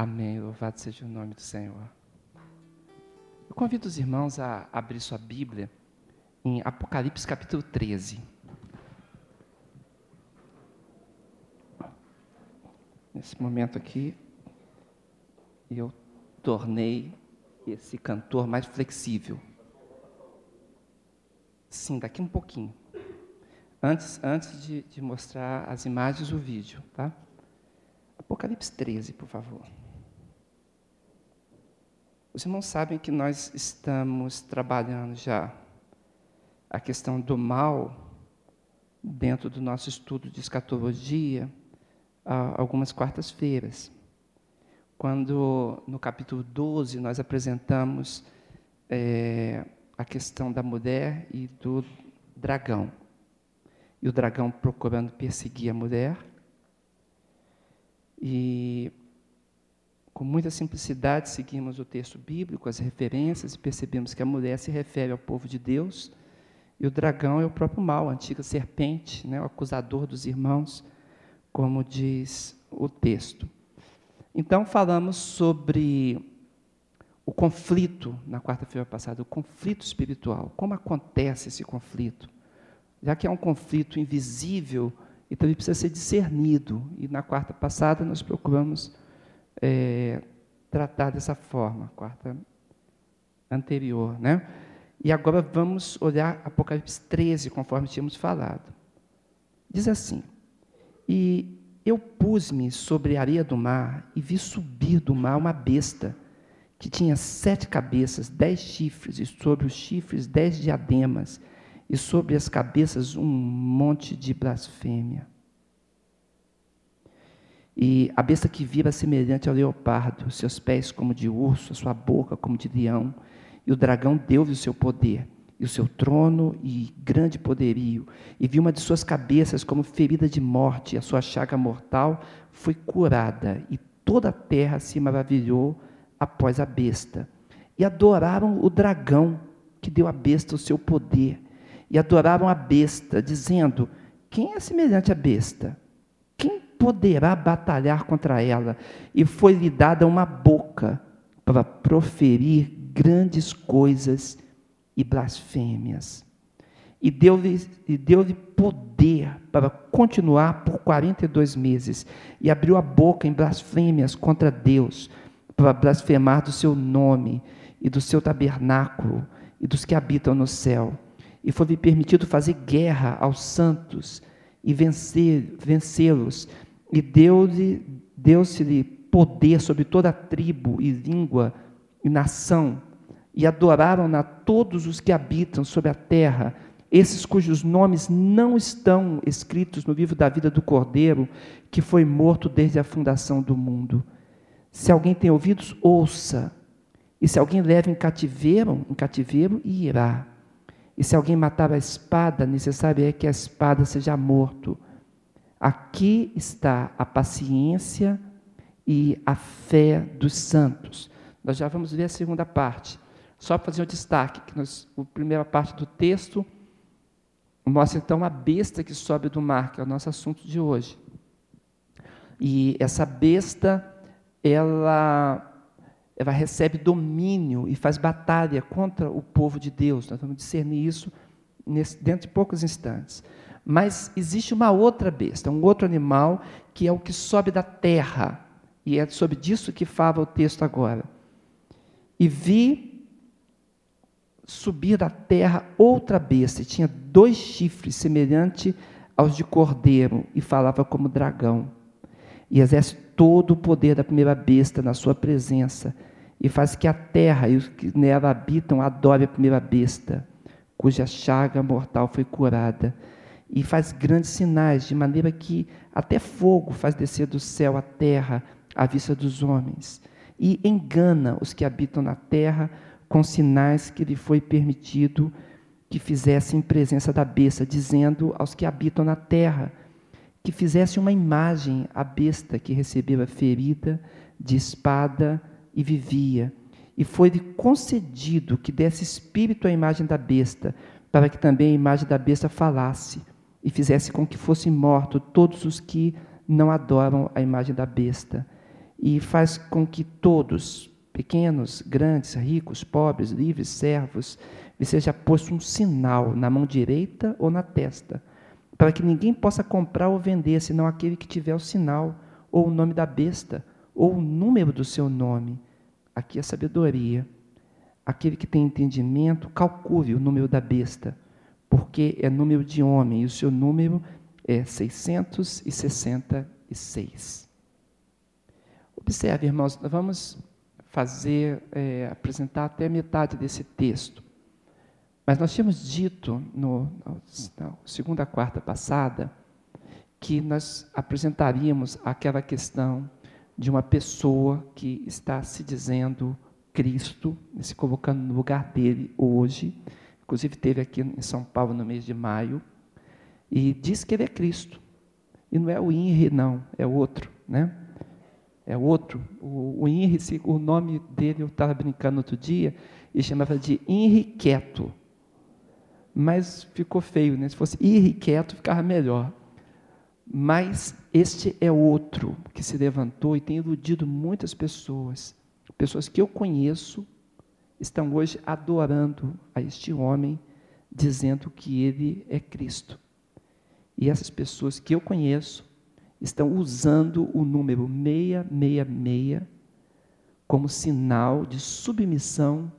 Amém. Louvado seja o nome do Senhor. Eu convido os irmãos a abrir sua Bíblia em Apocalipse capítulo 13. Nesse momento aqui, eu tornei esse cantor mais flexível. Sim, daqui um pouquinho. Antes, antes de, de mostrar as imagens, o vídeo, tá? Apocalipse 13, por favor. Os irmãos sabem que nós estamos trabalhando já a questão do mal dentro do nosso estudo de escatologia algumas quartas-feiras. Quando no capítulo 12 nós apresentamos é, a questão da mulher e do dragão. E o dragão procurando perseguir a mulher. Com muita simplicidade, seguimos o texto bíblico, as referências, e percebemos que a mulher se refere ao povo de Deus, e o dragão é o próprio mal, a antiga serpente, né, o acusador dos irmãos, como diz o texto. Então, falamos sobre o conflito, na quarta-feira passada, o conflito espiritual. Como acontece esse conflito? Já que é um conflito invisível e também precisa ser discernido. E na quarta passada nós procuramos é, tratar dessa forma, quarta anterior, né? E agora vamos olhar Apocalipse 13, conforme tínhamos falado. Diz assim: E eu pus-me sobre a areia do mar e vi subir do mar uma besta que tinha sete cabeças, dez chifres, e sobre os chifres dez diademas, e sobre as cabeças um monte de blasfêmia. E a besta que vira semelhante ao leopardo, seus pés como de urso, a sua boca como de leão. E o dragão deu-lhe o seu poder, e o seu trono e grande poderio. E viu uma de suas cabeças como ferida de morte, e a sua chaga mortal foi curada. E toda a terra se maravilhou após a besta. E adoraram o dragão, que deu à besta o seu poder. E adoraram a besta, dizendo: Quem é semelhante à besta? Poderá batalhar contra ela. E foi-lhe dada uma boca para proferir grandes coisas e blasfêmias. E deu-lhe deu poder para continuar por 42 meses. E abriu a boca em blasfêmias contra Deus, para blasfemar do seu nome e do seu tabernáculo e dos que habitam no céu. E foi-lhe permitido fazer guerra aos santos e vencer, vencê-los e deu-lhe deu-se-lhe poder sobre toda a tribo e língua e nação, e adoraram-na todos os que habitam sobre a terra, esses cujos nomes não estão escritos no livro da vida do Cordeiro, que foi morto desde a fundação do mundo. Se alguém tem ouvidos, ouça. E se alguém leva em cativeiro, em cativeiro, irá. E se alguém matar a espada, necessário é que a espada seja morto. Aqui está a paciência e a fé dos santos. Nós já vamos ver a segunda parte. Só para fazer um destaque, que nós, a primeira parte do texto mostra então a besta que sobe do mar, que é o nosso assunto de hoje. E essa besta, ela, ela recebe domínio e faz batalha contra o povo de Deus. Nós vamos discernir isso nesse, dentro de poucos instantes. Mas existe uma outra besta, um outro animal, que é o que sobe da terra. E é sobre disso que fala o texto agora. E vi subir da terra outra besta, e tinha dois chifres semelhante aos de cordeiro, e falava como dragão. E exerce todo o poder da primeira besta na sua presença, e faz que a terra e os que nela habitam adorem a primeira besta, cuja chaga mortal foi curada e faz grandes sinais, de maneira que até fogo faz descer do céu a terra à vista dos homens, e engana os que habitam na terra com sinais que lhe foi permitido que fizessem em presença da besta, dizendo aos que habitam na terra que fizesse uma imagem à besta que recebera ferida de espada e vivia. E foi-lhe concedido que desse espírito à imagem da besta, para que também a imagem da besta falasse e fizesse com que fossem mortos todos os que não adoram a imagem da besta e faz com que todos, pequenos, grandes, ricos, pobres, livres, servos, lhe seja posto um sinal na mão direita ou na testa, para que ninguém possa comprar ou vender, senão aquele que tiver o sinal, ou o nome da besta, ou o número do seu nome. Aqui é sabedoria. Aquele que tem entendimento, calcule o número da besta, porque é número de homem, e o seu número é 666. Observe, irmãos, nós vamos fazer, é, apresentar até metade desse texto. Mas nós tínhamos dito no, na segunda quarta passada que nós apresentaríamos aquela questão de uma pessoa que está se dizendo Cristo, se colocando no lugar dele hoje. Inclusive teve aqui em São Paulo no mês de maio e diz que ele é Cristo. E não é o INRI, não, é outro, né? É outro. O, o INRI, o nome dele, eu estava brincando outro dia, e chamava de INRI Quieto. Mas ficou feio, né? Se fosse INRI Quieto, ficava melhor. Mas este é outro que se levantou e tem iludido muitas pessoas. Pessoas que eu conheço estão hoje adorando a este homem, dizendo que ele é Cristo. E essas pessoas que eu conheço estão usando o número 666 como sinal de submissão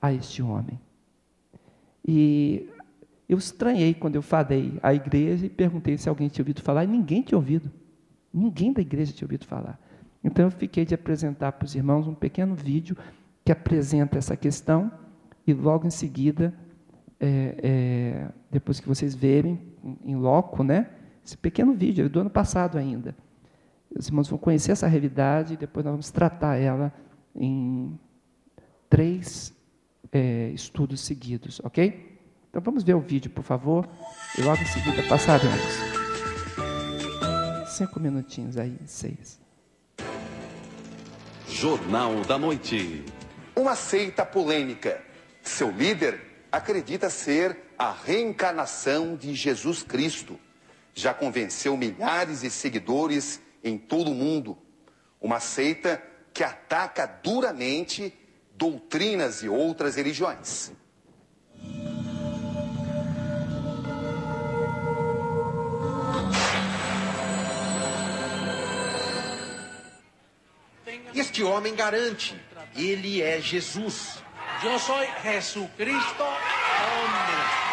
a este homem. E eu estranhei quando eu falei à igreja e perguntei se alguém tinha ouvido falar, e ninguém tinha ouvido. Ninguém da igreja tinha ouvido falar. Então eu fiquei de apresentar para os irmãos um pequeno vídeo que apresenta essa questão, e logo em seguida, é, é, depois que vocês verem em loco, né? Esse pequeno vídeo, é do ano passado ainda. Os irmãos vão conhecer essa realidade e depois nós vamos tratar ela em três é, estudos seguidos, ok? Então vamos ver o vídeo, por favor, e logo em seguida passaremos. Cinco minutinhos aí, seis. Jornal da Noite. Uma seita polêmica. Seu líder acredita ser a reencarnação de Jesus Cristo já convenceu milhares de seguidores em todo o mundo. Uma seita que ataca duramente doutrinas e outras religiões. Este homem garante, ele é Jesus. Eu sou Jesus Cristo, homem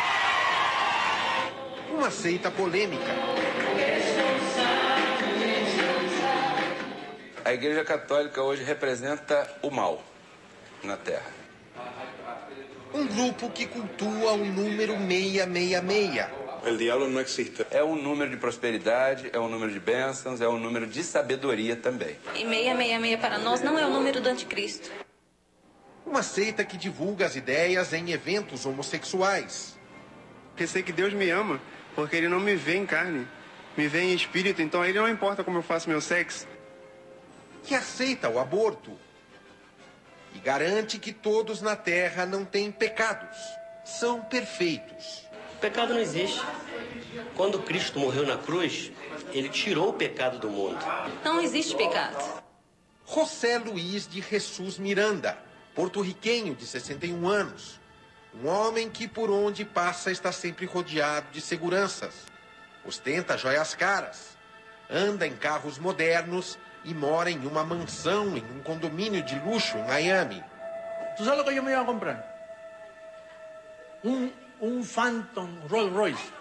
uma seita polêmica. A Igreja Católica hoje representa o mal na Terra. Um grupo que cultua o número 666. O diabo não existe. É um número de prosperidade, é um número de bênçãos, é um número de sabedoria também. E 666 para nós não é o número do anticristo. Uma seita que divulga as ideias em eventos homossexuais. Pensei que Deus me ama porque ele não me vê em carne, me vê em espírito, então a ele não importa como eu faço meu sexo. Que aceita o aborto e garante que todos na terra não têm pecados, são perfeitos. O pecado não existe. Quando Cristo morreu na cruz, ele tirou o pecado do mundo. Não existe pecado. José Luiz de Jesus Miranda, porto-riquenho de 61 anos, um homem que por onde passa está sempre rodeado de seguranças. Ostenta joias caras. Anda em carros modernos e mora em uma mansão em um condomínio de luxo em Miami. Tu sabe o que eu me ia comprar? Um, um Phantom Rolls Royce.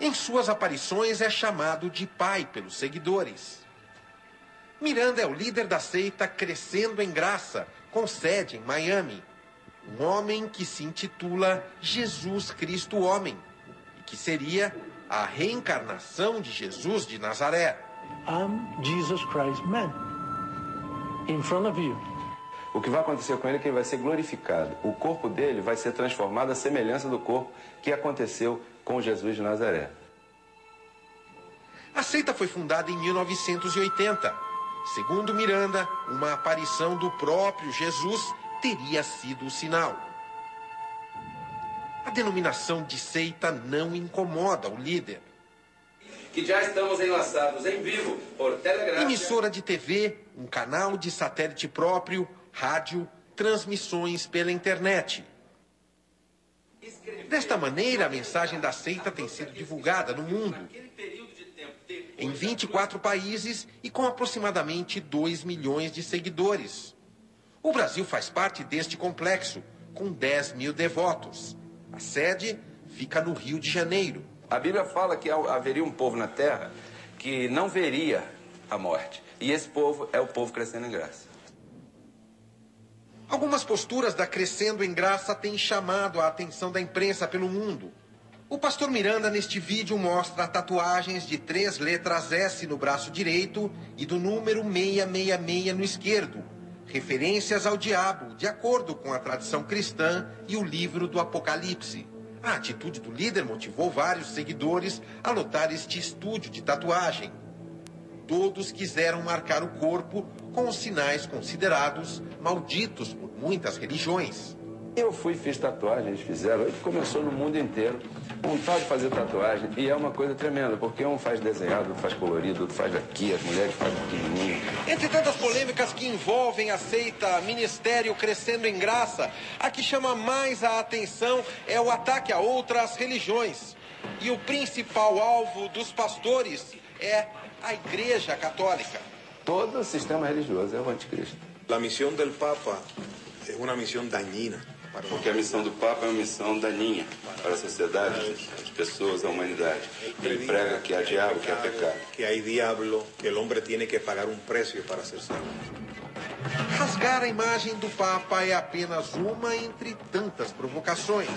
Em suas aparições é chamado de pai pelos seguidores. Miranda é o líder da seita Crescendo em Graça, com sede em Miami. Um homem que se intitula Jesus Cristo Homem e que seria a reencarnação de Jesus de Nazaré. I'm Jesus Christ man. In front of you. O que vai acontecer com ele é que ele vai ser glorificado. O corpo dele vai ser transformado à semelhança do corpo que aconteceu com Jesus de Nazaré. A seita foi fundada em 1980 Segundo Miranda, uma aparição do próprio Jesus teria sido o sinal. A denominação de seita não incomoda o líder. que já estamos enlaçados em vivo por Telegram. Emissora de TV, um canal de satélite próprio, rádio, transmissões pela internet. Desta maneira, a mensagem da seita tem sido divulgada no mundo. Em 24 países e com aproximadamente 2 milhões de seguidores. O Brasil faz parte deste complexo, com 10 mil devotos. A sede fica no Rio de Janeiro. A Bíblia fala que haveria um povo na terra que não veria a morte. E esse povo é o povo crescendo em graça. Algumas posturas da Crescendo em Graça têm chamado a atenção da imprensa pelo mundo. O pastor Miranda, neste vídeo, mostra tatuagens de três letras S no braço direito e do número 666 no esquerdo, referências ao diabo, de acordo com a tradição cristã e o livro do Apocalipse. A atitude do líder motivou vários seguidores a lotar este estúdio de tatuagem. Todos quiseram marcar o corpo com os sinais considerados malditos por muitas religiões. Eu fui e fiz tatuagem, eles fizeram. Começou no mundo inteiro. Vontade de fazer tatuagem. E é uma coisa tremenda, porque um faz desenhado, outro faz colorido, outro faz aqui, as mulheres fazem pequenininho. Entre tantas polêmicas que envolvem a seita Ministério Crescendo em Graça, a que chama mais a atenção é o ataque a outras religiões. E o principal alvo dos pastores é a Igreja Católica. Todo sistema religioso é o anticristo. A missão do Papa é uma missão dañina. Porque a missão do Papa é uma missão daninha para a sociedade, as pessoas, a humanidade. Ele prega que há diabo, que há pecado. Que há diabo, que o homem tem que pagar um preço para ser salvo. Rasgar a imagem do Papa é apenas uma entre tantas provocações.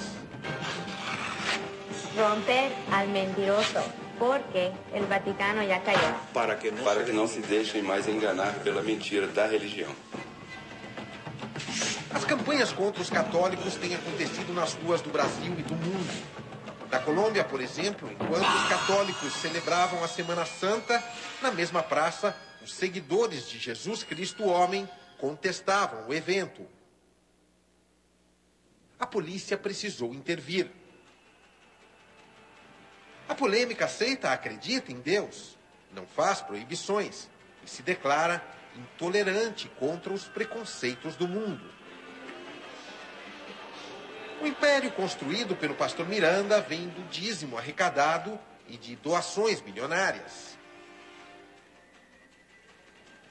Romper al mentiroso, porque o Vaticano já caiu. Para que não, para que não se deixem mais enganar pela mentira da religião. As campanhas contra os católicos têm acontecido nas ruas do Brasil e do mundo. Na Colômbia, por exemplo, enquanto os católicos celebravam a Semana Santa, na mesma praça, os seguidores de Jesus Cristo Homem contestavam o evento. A polícia precisou intervir. A polêmica seita acredita em Deus, não faz proibições e se declara intolerante contra os preconceitos do mundo. O império construído pelo pastor Miranda vem do dízimo arrecadado e de doações milionárias.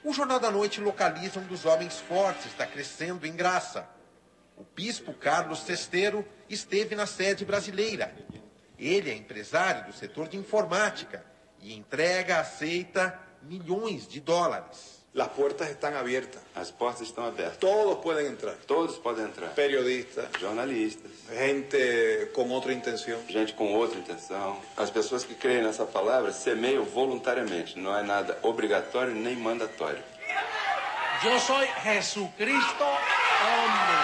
O Jornal da Noite localiza um dos homens fortes, está crescendo em graça. O bispo Carlos Cesteiro esteve na sede brasileira. Ele é empresário do setor de informática e entrega, aceita milhões de dólares. As portas estão abertas. As portas estão abertas. Todos podem entrar. Todos podem entrar. Periodistas. Jornalistas. Gente com outra intenção. Gente com outra intenção. As pessoas que creem nessa palavra semeiam voluntariamente. Não é nada obrigatório nem mandatório. Eu sou Jesucristo, homem.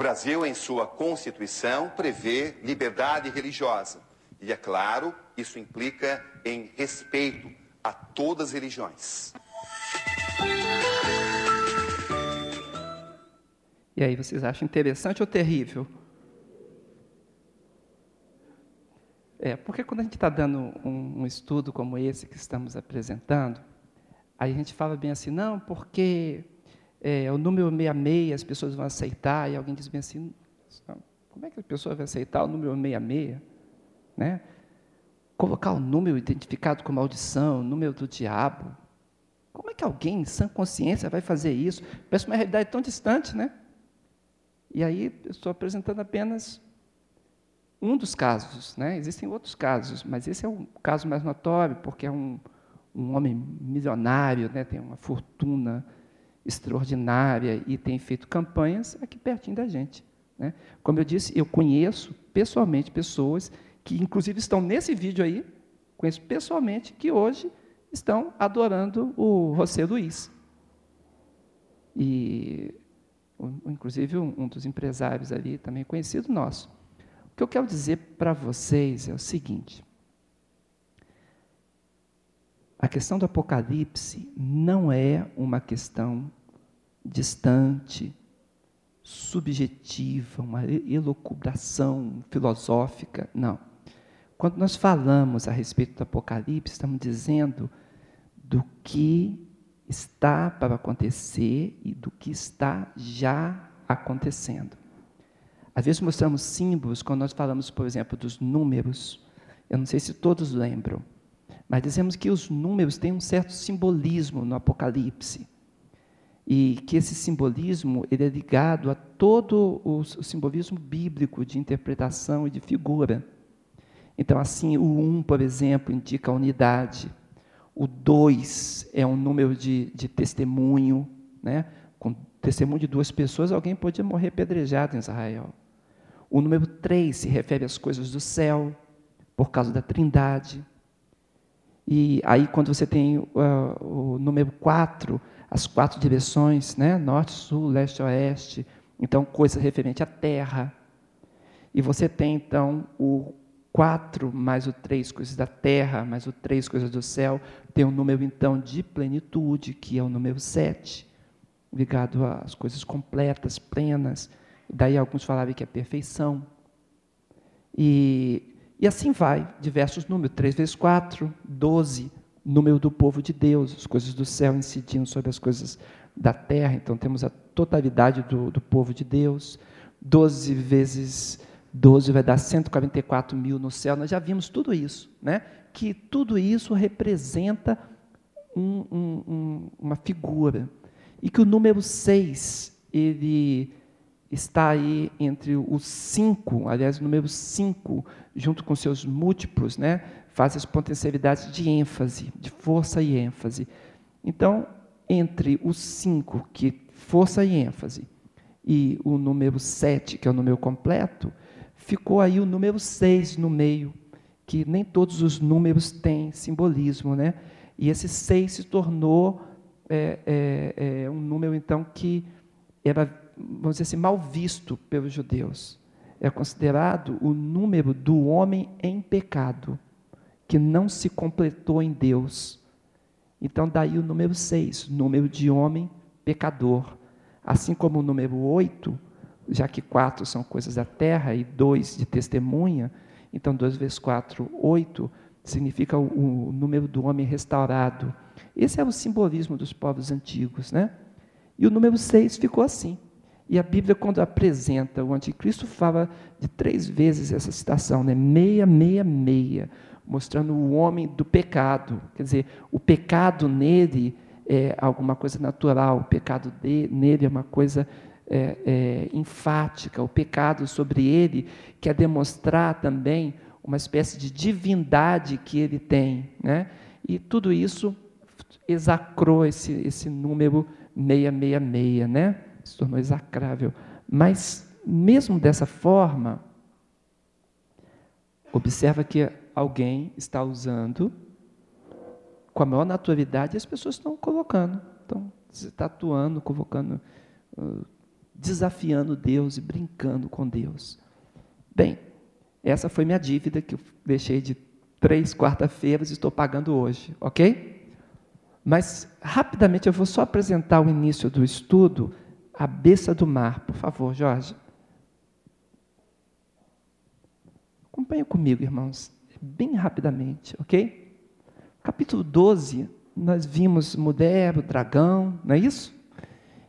Brasil, em sua Constituição, prevê liberdade religiosa. E, é claro, isso implica em respeito a todas as religiões. E aí, vocês acham interessante ou terrível? É, porque quando a gente está dando um, um, estudo como esse que estamos apresentando, aí a gente fala bem assim, não, porque é, o número 66 as pessoas vão aceitar, e alguém diz bem assim, como é que a pessoa vai aceitar o número 66? Né? Colocar o número identificado com maldição, o número do diabo. Como é que alguém em sã consciência vai fazer isso? Parece uma realidade tão distante, né? E aí eu estou apresentando apenas um dos casos, né? Existem outros casos, mas esse é o caso mais notório, porque é um, um homem milionário, né? tem uma fortuna extraordinária e tem feito campanhas aqui pertinho da gente. Né? Como eu disse, eu conheço pessoalmente pessoas que inclusive estão nesse vídeo aí, conheço pessoalmente, que hoje estão adorando o José Luiz. E, inclusive, um, dos empresários ali, também conhecido nosso. O que eu quero dizer para vocês é o seguinte: a questão do Apocalipse não é uma questão distante, subjetiva, uma elucubração filosófica, não. quando nós falamos a respeito do Apocalipse, estamos dizendo do que está para acontecer e do que está já acontecendo. Às vezes mostramos símbolos quando nós falamos, por exemplo, dos números. Eu não sei se todos lembram, mas dizemos que os números têm um certo simbolismo no Apocalipse. E que esse simbolismo ele é ligado a todo o simbolismo bíblico de interpretação e de figura. Então, assim, o 1, um, por exemplo, indica a unidade. O 2 é um número de, de testemunho. Né? Com testemunho de duas pessoas, alguém podia morrer pedrejado em Israel. O número 3 se refere às coisas do céu, por causa da trindade. E aí, quando você tem uh, o número 4, as quatro direções, né? norte, sul, leste, oeste, então coisa referente à terra. E você tem então o 4 mais o 3 coisas da terra, mais o 3 coisas do céu, tem um número então de plenitude, que é o número 7, ligado às coisas completas, plenas. Daí alguns falavam que é perfeição. E, e assim vai, diversos números, 3 vezes 4, 12, número do povo de Deus, as coisas do céu incidindo sobre as coisas da terra, então temos a totalidade do, do povo de Deus, 12 vezes 12 vai dar 144 mil no céu, nós já vimos tudo isso, né? que tudo isso representa um, um, um, uma figura, e que o número 6, ele está aí entre os 5, aliás, o número 5, junto com seus múltiplos, né? faz as potencialidades de ênfase, de força e ênfase. Então, entre os cinco, que força e ênfase, e o número sete, que é o número completo, ficou aí o número seis no meio, que nem todos os números têm simbolismo, né? E esse seis se tornou é, é, é um número, então, que era, vamos dizer assim, mal visto pelos judeus. É considerado o número do homem em pecado que não se completou em Deus. Então, daí o número 6, número de homem pecador. Assim como o número 8, já que quatro são coisas da terra e dois de testemunha, então 2 vezes 4, 8, significa o, número do homem restaurado. Esse é o simbolismo dos povos antigos, né? E o número 6 ficou assim. E a Bíblia, quando apresenta o anticristo, fala de três vezes essa citação, né? Meia, meia, meia mostrando o homem do pecado. Quer dizer, o pecado nele é alguma coisa natural, o pecado de, nele é uma coisa é, é, enfática, o pecado sobre ele quer demonstrar também uma espécie de divindade que ele tem. Né? E tudo isso exacrou esse, esse número 666, né? Se tornou execrável. Mas, mesmo dessa forma, observa que alguém está usando com a maior naturalidade, as pessoas estão colocando, estão se tatuando, convocando, uh, desafiando Deus e brincando com Deus. Bem, essa foi minha dívida que eu deixei de três quarta-feiras e estou pagando hoje, ok? Mas rapidamente eu vou só apresentar o início do estudo, a besta do mar, por favor, Jorge. Acompanha comigo, irmãos bem rapidamente, ok? Capítulo 12, nós vimos mulher, o dragão, não é isso?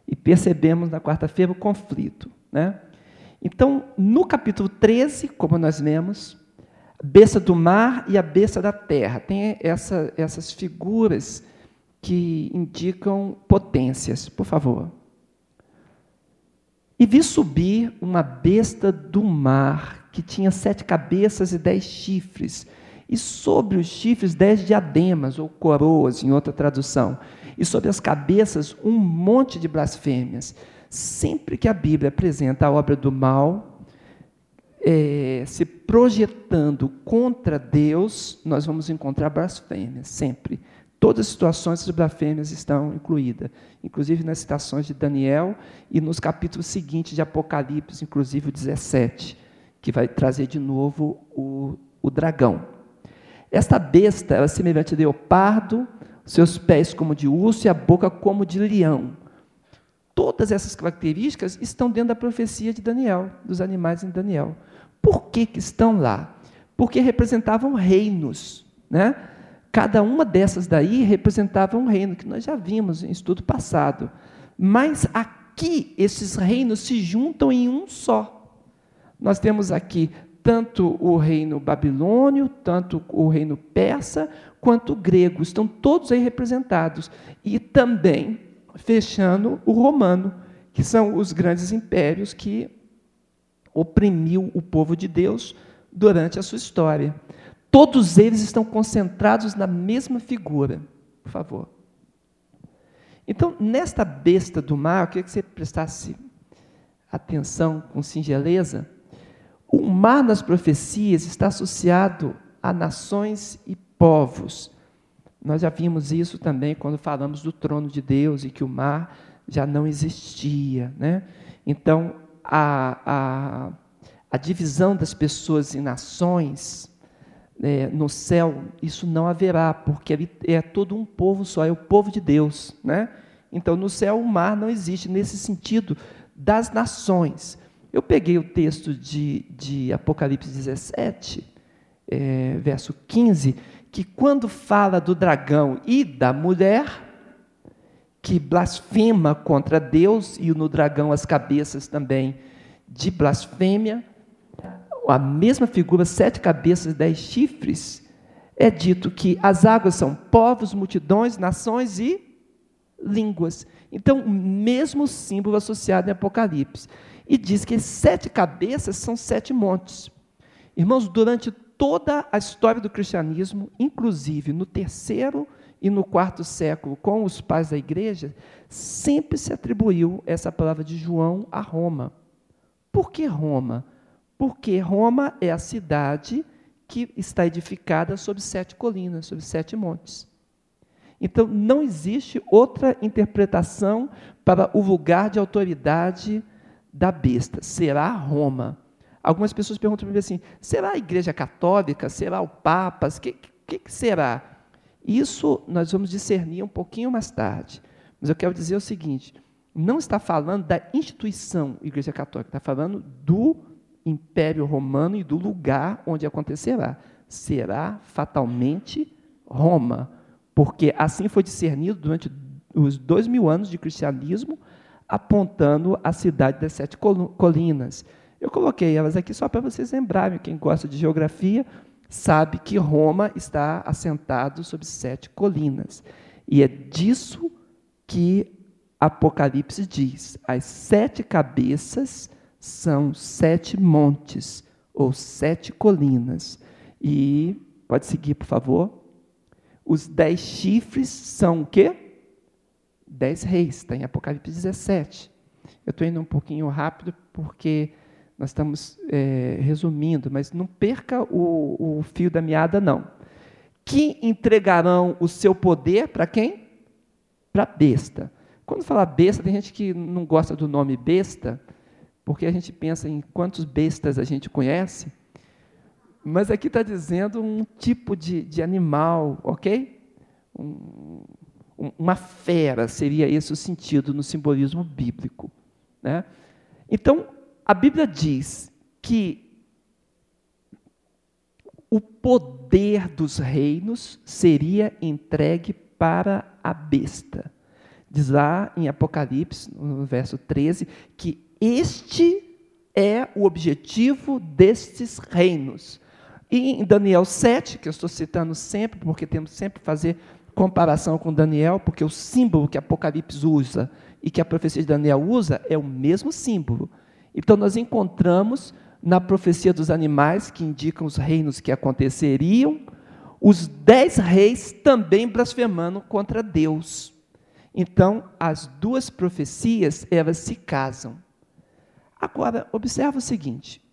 E percebemos na quarta-feira o conflito, né? Então, no capítulo 13, como nós lemos, a besta do mar e a besta da terra. Tem essa, essas figuras que indicam potências. Por favor. E vi subir uma besta do mar que tinha sete cabeças e dez chifres, e sobre os chifres dez diademas, ou coroas, em outra tradução, e sobre as cabeças um monte de blasfêmias. Sempre que a Bíblia apresenta a obra do mal, é, se projetando contra Deus, nós vamos encontrar blasfêmias, sempre. Todas as situações de blasfêmias estão incluídas, inclusive nas citações de Daniel e nos capítulos seguintes de Apocalipse, inclusive o 17 que vai trazer de novo o, o dragão. Esta besta é semelhante a leopardo, seus pés como de urso e a boca como de leão. Todas essas características estão dentro da profecia de Daniel, dos animais em Daniel. Por que, que estão lá? porque representavam reinos, né? Cada uma dessas daí representava um reino que nós já vimos em estudo passado. Mas aqui esses reinos se juntam em um só. Nós temos aqui tanto o reino babilônio, tanto o reino persa, quanto o grego, estão todos aí representados. E também fechando o romano, que são os grandes impérios que oprimiu o povo de Deus durante a sua história. Todos eles estão concentrados na mesma figura. Por favor. Então, nesta besta do mar, eu queria que você prestasse atenção com singeleza. O mar nas profecias está associado a nações e povos. Nós já vimos isso também quando falamos do trono de Deus e que o mar já não existia. Né? Então, a, a, a divisão das pessoas em nações é, no céu, isso não haverá, porque ali é todo um povo só, é o povo de Deus. Né? Então, no céu, o mar não existe nesse sentido das nações. Eu peguei o texto de, de Apocalipse 17, é, verso 15, que quando fala do dragão e da mulher, que blasfema contra Deus, e no dragão as cabeças também de blasfêmia, a mesma figura, sete cabeças, dez chifres, é dito que as águas são povos, multidões, nações e línguas. Então, o mesmo símbolo associado em Apocalipse. E diz que sete cabeças são sete montes. Irmãos, durante toda a história do cristianismo, inclusive no terceiro e no quarto século, com os pais da igreja, sempre se atribuiu essa palavra de João a Roma. Por que Roma? Porque Roma é a cidade que está edificada sobre sete colinas, sobre sete montes. Então, não existe outra interpretação para o lugar de autoridade da besta. Será Roma. Algumas pessoas perguntam para mim assim: será a Igreja Católica? Será o Papa? O que, que, que será? Isso nós vamos discernir um pouquinho mais tarde. Mas eu quero dizer o seguinte: não está falando da instituição Igreja Católica, está falando do Império Romano e do lugar onde acontecerá. Será fatalmente Roma, porque assim foi discernido durante os dois mil anos de cristianismo, apontando a cidade das sete colinas. Eu coloquei elas aqui só para vocês lembrarem. Quem gosta de geografia sabe que Roma está assentado sobre sete colinas. E é disso que Apocalipse diz: as sete cabeças são sete montes ou sete colinas. E pode seguir, por favor. Os dez chifres são o quê? Dez reis, está em Apocalipse 17. Eu estou indo um pouquinho rápido porque nós estamos é, resumindo, mas não perca o, o fio da meada, não. Que entregarão o seu poder para quem? Para besta. Quando fala besta, tem gente que não gosta do nome besta, porque a gente pensa em quantos bestas a gente conhece, mas aqui está dizendo um tipo de, de animal, ok? Um, uma fera seria esse o sentido no simbolismo bíblico. Né? Então, a Bíblia diz que o poder dos reinos seria entregue para a besta. Diz lá em Apocalipse, no verso 13, que este é o objetivo destes reinos. E em Daniel 7, que eu estou citando sempre, porque temos sempre que fazer comparação com Daniel, porque o símbolo que Apocalipse usa e que a profecia de Daniel usa é o mesmo símbolo. Então nós encontramos na profecia dos animais, que indicam os reinos que aconteceriam, os dez reis também blasfemando contra Deus. Então, as duas profecias, elas se casam. Agora, observa o seguinte: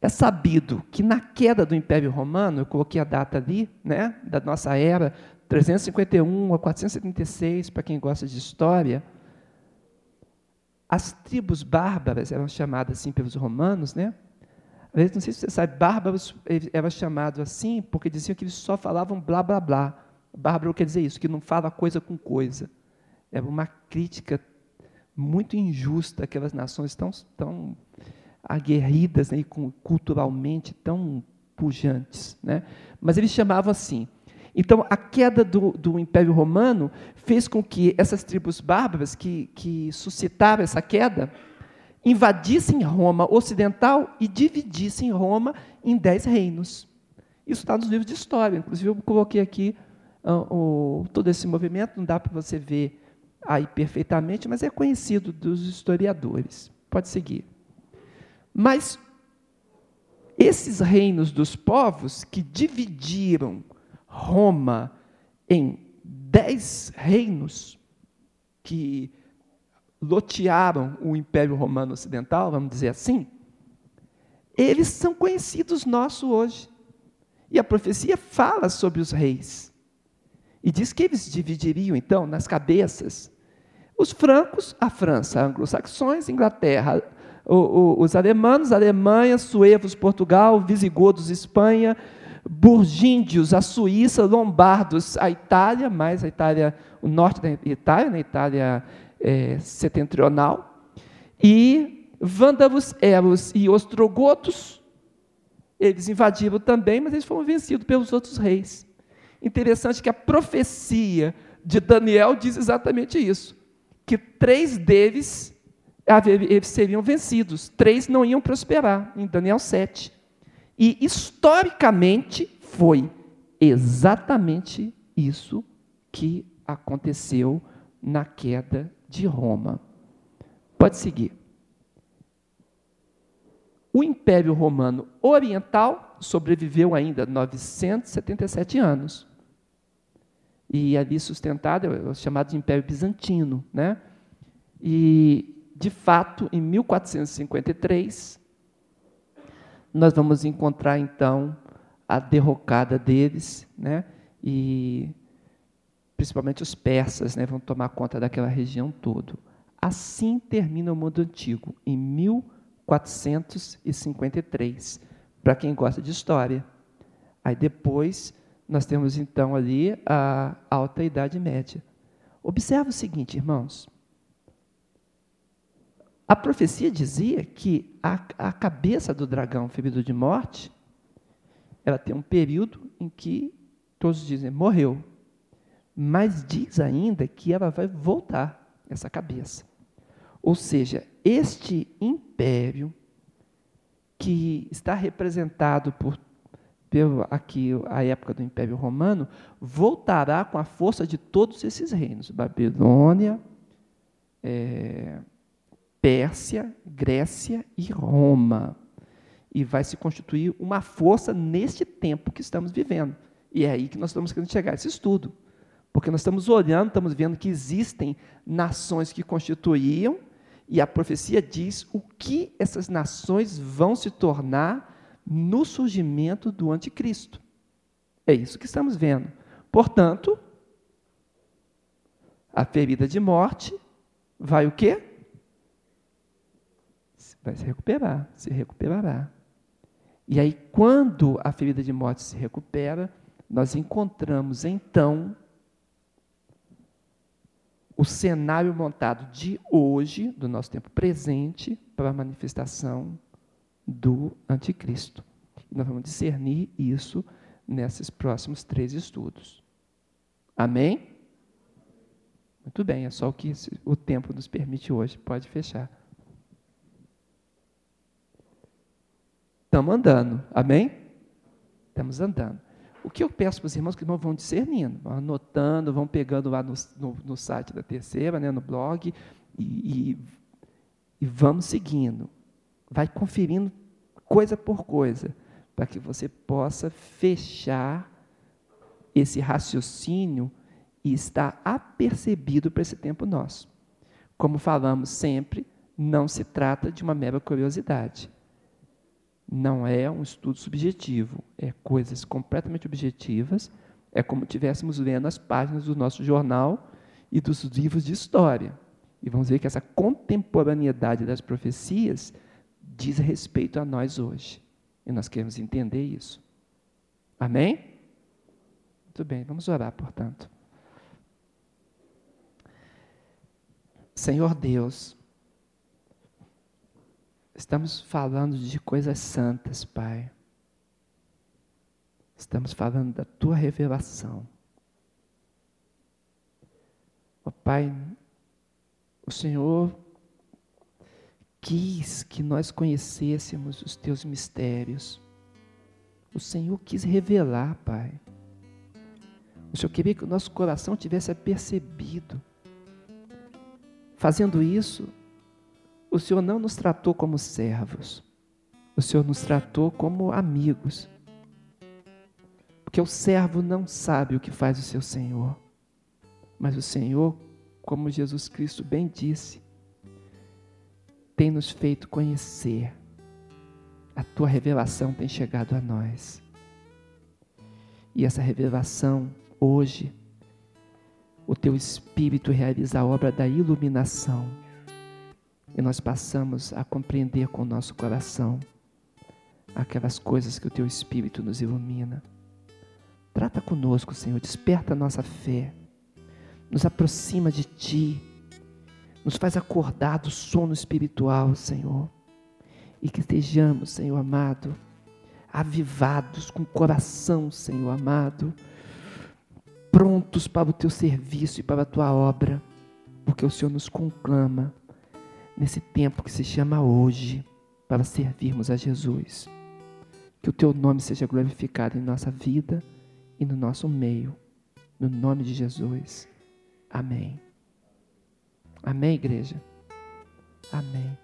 é sabido que na queda do Império Romano, eu coloquei a data ali, né, da nossa era, 351 a 476, para quem gosta de história, as tribos bárbaras eram chamadas assim pelos romanos, né? Não sei se você sabe, bárbaros eram chamados assim porque diziam que eles só falavam blá blá blá. Bárbaro quer dizer isso, que não fala coisa com coisa. Era uma crítica muito injusta aquelas nações tão, tão aguerridas né, e culturalmente tão pujantes, né? mas eles chamavam assim. Então, a queda do, do, Império Romano fez com que essas tribos bárbaras que, que suscitaram essa queda invadissem Roma ocidental e dividissem Roma em dez reinos. Isso está nos livros de história. Inclusive, eu coloquei aqui uh, o, todo esse movimento, não dá para você ver aí perfeitamente, mas é conhecido dos historiadores. Pode seguir. Mas esses reinos dos povos que dividiram Roma em dez reinos, que lotearam o Império Romano Ocidental, vamos dizer assim, eles são conhecidos nossos hoje. E a profecia fala sobre os reis. E diz que eles dividiriam, então, nas cabeças, os francos, a França, anglo-saxões, Inglaterra, os alemães, Alemanha, suevos, Portugal, visigodos, Espanha, burgíndios, a Suíça, lombardos, a Itália, mais a Itália, o norte da Itália, na né, Itália é, setentrional, e vândalos, eros e ostrogotos, eles invadiram também, mas eles foram vencidos pelos outros reis. Interessante que a profecia de Daniel diz exatamente isso, que três deles eles seriam vencidos, três não iam prosperar, em Daniel 7. E historicamente foi exatamente isso que aconteceu na queda de Roma. Pode seguir. O Império Romano Oriental sobreviveu ainda 977 anos. E ali sustentado, é o chamado de Império Bizantino. Né? E, de fato, em 1453, nós vamos encontrar, então, a derrocada deles, né? e principalmente os persas, né, vão tomar conta daquela região toda. Assim termina o mundo antigo, em 1453, para quem gosta de história. Aí depois nós temos então ali a Alta Idade Média. Observe o seguinte, irmãos. A profecia dizia que a, a cabeça do dragão ferido de morte, ela tem um período em que todos dizem morreu, mas diz ainda que ela vai voltar, essa cabeça. Ou seja, este império, que está representado por aqui a época do Império Romano, voltará com a força de todos esses reinos: Babilônia, é, Pérsia, Grécia e Roma. E vai se constituir uma força neste tempo que estamos vivendo. E é aí que nós estamos querendo chegar, esse estudo. Porque nós estamos olhando, estamos vendo que existem nações que constituíam, e a profecia diz o que essas nações vão se tornar no surgimento do anticristo. É isso que estamos vendo. Portanto, a ferida de morte vai o quê? Vai se recuperar, se recuperará. E aí, quando a ferida de morte se recupera, nós encontramos então o cenário montado de hoje, do nosso tempo presente, para a manifestação do anticristo. Nós vamos discernir isso nesses próximos três estudos. Amém? Muito bem, é só o que o tempo nos permite hoje. Pode fechar. Estamos andando. Amém? Estamos andando. O que eu peço para os irmãos que irmãos vão discernindo, vão anotando, vão pegando lá no, no, no site da terceira, né, no blog, e, e, e vamos seguindo. Vai conferindo coisa por coisa, para que você possa fechar esse raciocínio e estar apercebido para esse tempo nosso. Como falamos sempre, não se trata de uma mera curiosidade não é um estudo subjetivo, é coisas completamente objetivas, é como estivéssemos lendo as páginas do nosso jornal e dos livros de história. E vamos ver que essa contemporaneidade das profecias diz respeito a nós hoje. E nós queremos entender isso. Amém? Muito bem, vamos orar, portanto. Senhor Deus, Estamos falando de coisas santas, Pai. Estamos falando da tua revelação. Ó Pai, o Senhor quis que nós conhecêssemos os teus mistérios. O Senhor quis revelar, Pai. O Senhor queria que o nosso coração tivesse apercebido. Fazendo isso, o Senhor não nos tratou como servos, o Senhor nos tratou como amigos. Porque o servo não sabe o que faz o seu Senhor, mas o Senhor, como Jesus Cristo bem disse, tem nos feito conhecer. A tua revelação tem chegado a nós. E essa revelação, hoje, o teu Espírito realiza a obra da iluminação. E nós passamos a compreender com o nosso coração aquelas coisas que o teu Espírito nos ilumina. Trata conosco, Senhor, desperta a nossa fé, nos aproxima de Ti nos faz acordar do sono espiritual, Senhor. E que estejamos, Senhor amado, avivados com o coração, Senhor amado, prontos para o teu serviço e para a tua obra, porque o Senhor nos conclama nesse tempo que se chama hoje, para servirmos a Jesus. Que o teu nome seja glorificado em nossa vida e no nosso meio. No nome de Jesus. Amém. Amém, igreja? Amém.